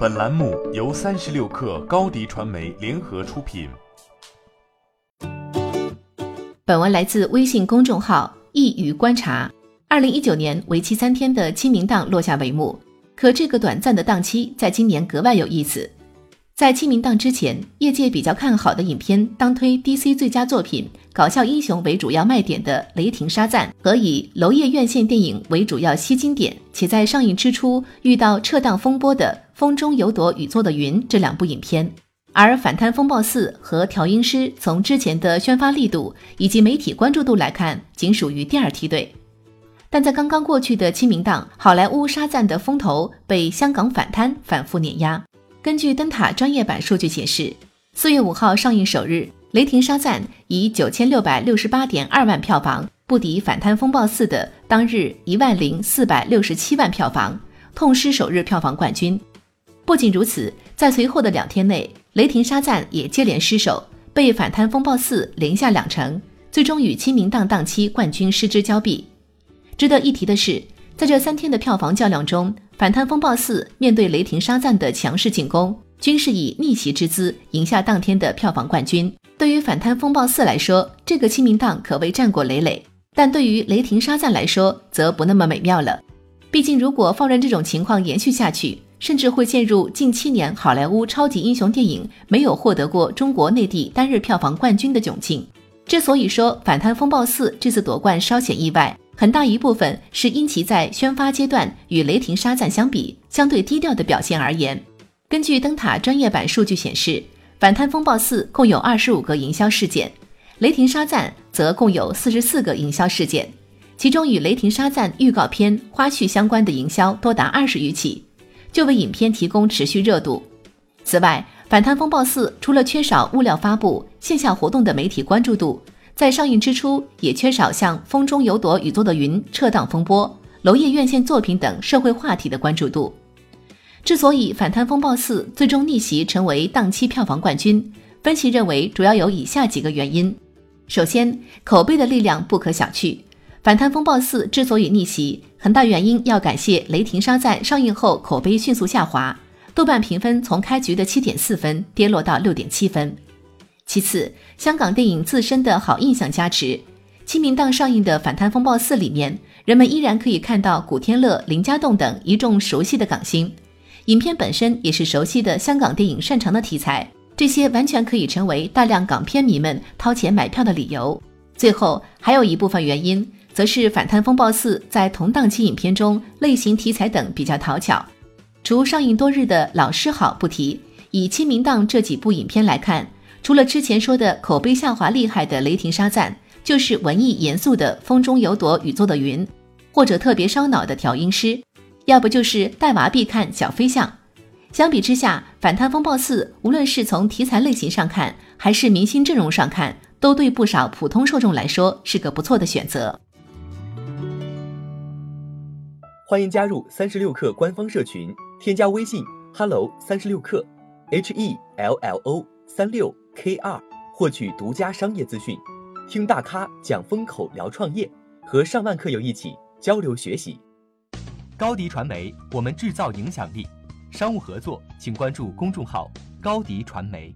本栏目由三十六氪高低传媒联合出品。本文来自微信公众号“一语观察”。二零一九年为期三天的清明档落下帷幕，可这个短暂的档期在今年格外有意思。在清明档之前，业界比较看好的影片当推 DC 最佳作品、搞笑英雄为主要卖点的《雷霆沙赞》和以娄烨院线电影为主要吸金点，且在上映之初遇到撤档风波的《风中有朵雨做的云》这两部影片。而《反贪风暴四》和《调音师》从之前的宣发力度以及媒体关注度来看，仅属于第二梯队。但在刚刚过去的清明档，好莱坞沙赞的风头被香港反贪反复碾压。根据灯塔专业版数据显示，四月五号上映首日，《雷霆沙赞》以九千六百六十八点二万票房，不敌《反贪风暴四》的当日一万零四百六十七万票房，痛失首日票房冠军。不仅如此，在随后的两天内，《雷霆沙赞》也接连失手，被《反贪风暴四》连下两城，最终与清明档档期冠军失之交臂。值得一提的是，在这三天的票房较量中，《反贪风暴四》面对《雷霆沙赞》的强势进攻，均是以逆袭之姿赢下当天的票房冠军。对于《反贪风暴四》来说，这个清明档可谓战果累累；但对于《雷霆沙赞》来说，则不那么美妙了。毕竟，如果放任这种情况延续下去，甚至会陷入近七年好莱坞超级英雄电影没有获得过中国内地单日票房冠军的窘境。之所以说《反贪风暴四》这次夺冠稍显意外，很大一部分是因其在宣发阶段与《雷霆沙赞》相比相对低调的表现而言。根据灯塔专业版数据显示，《反贪风暴四》共有二十五个营销事件，《雷霆沙赞》则共有四十四个营销事件，其中与《雷霆沙赞》预告片、花絮相关的营销多达二十余起，就为影片提供持续热度。此外，《反贪风暴四》除了缺少物料发布、线下活动的媒体关注度。在上映之初，也缺少像《风中有朵雨做的云》撤档风波、娄烨院线作品等社会话题的关注度。之所以《反贪风暴四》最终逆袭成为档期票房冠军，分析认为主要有以下几个原因：首先，口碑的力量不可小觑。《反贪风暴四》之所以逆袭，很大原因要感谢《雷霆沙赞》上映后口碑迅速下滑，豆瓣评分从开局的七点四分跌落到六点七分。其次，香港电影自身的好印象加持，清明档上映的《反贪风暴四》里面，人们依然可以看到古天乐、林家栋等一众熟悉的港星。影片本身也是熟悉的香港电影擅长的题材，这些完全可以成为大量港片迷们掏钱买票的理由。最后，还有一部分原因，则是《反贪风暴四》在同档期影片中类型、题材等比较讨巧。除上映多日的《老师好》不提，以清明档这几部影片来看。除了之前说的口碑下滑厉害的《雷霆沙赞》，就是文艺严肃的《风中有朵雨做的云》，或者特别烧脑的《调音师》，要不就是带娃必看《小飞象》。相比之下，《反贪风暴四》无论是从题材类型上看，还是明星阵容上看，都对不少普通受众来说是个不错的选择。欢迎加入三十六氪官方社群，添加微信 hello 三十六氪，h e l l o 三六。K 二获取独家商业资讯，听大咖讲风口，聊创业，和上万客友一起交流学习。高迪传媒，我们制造影响力。商务合作，请关注公众号高迪传媒。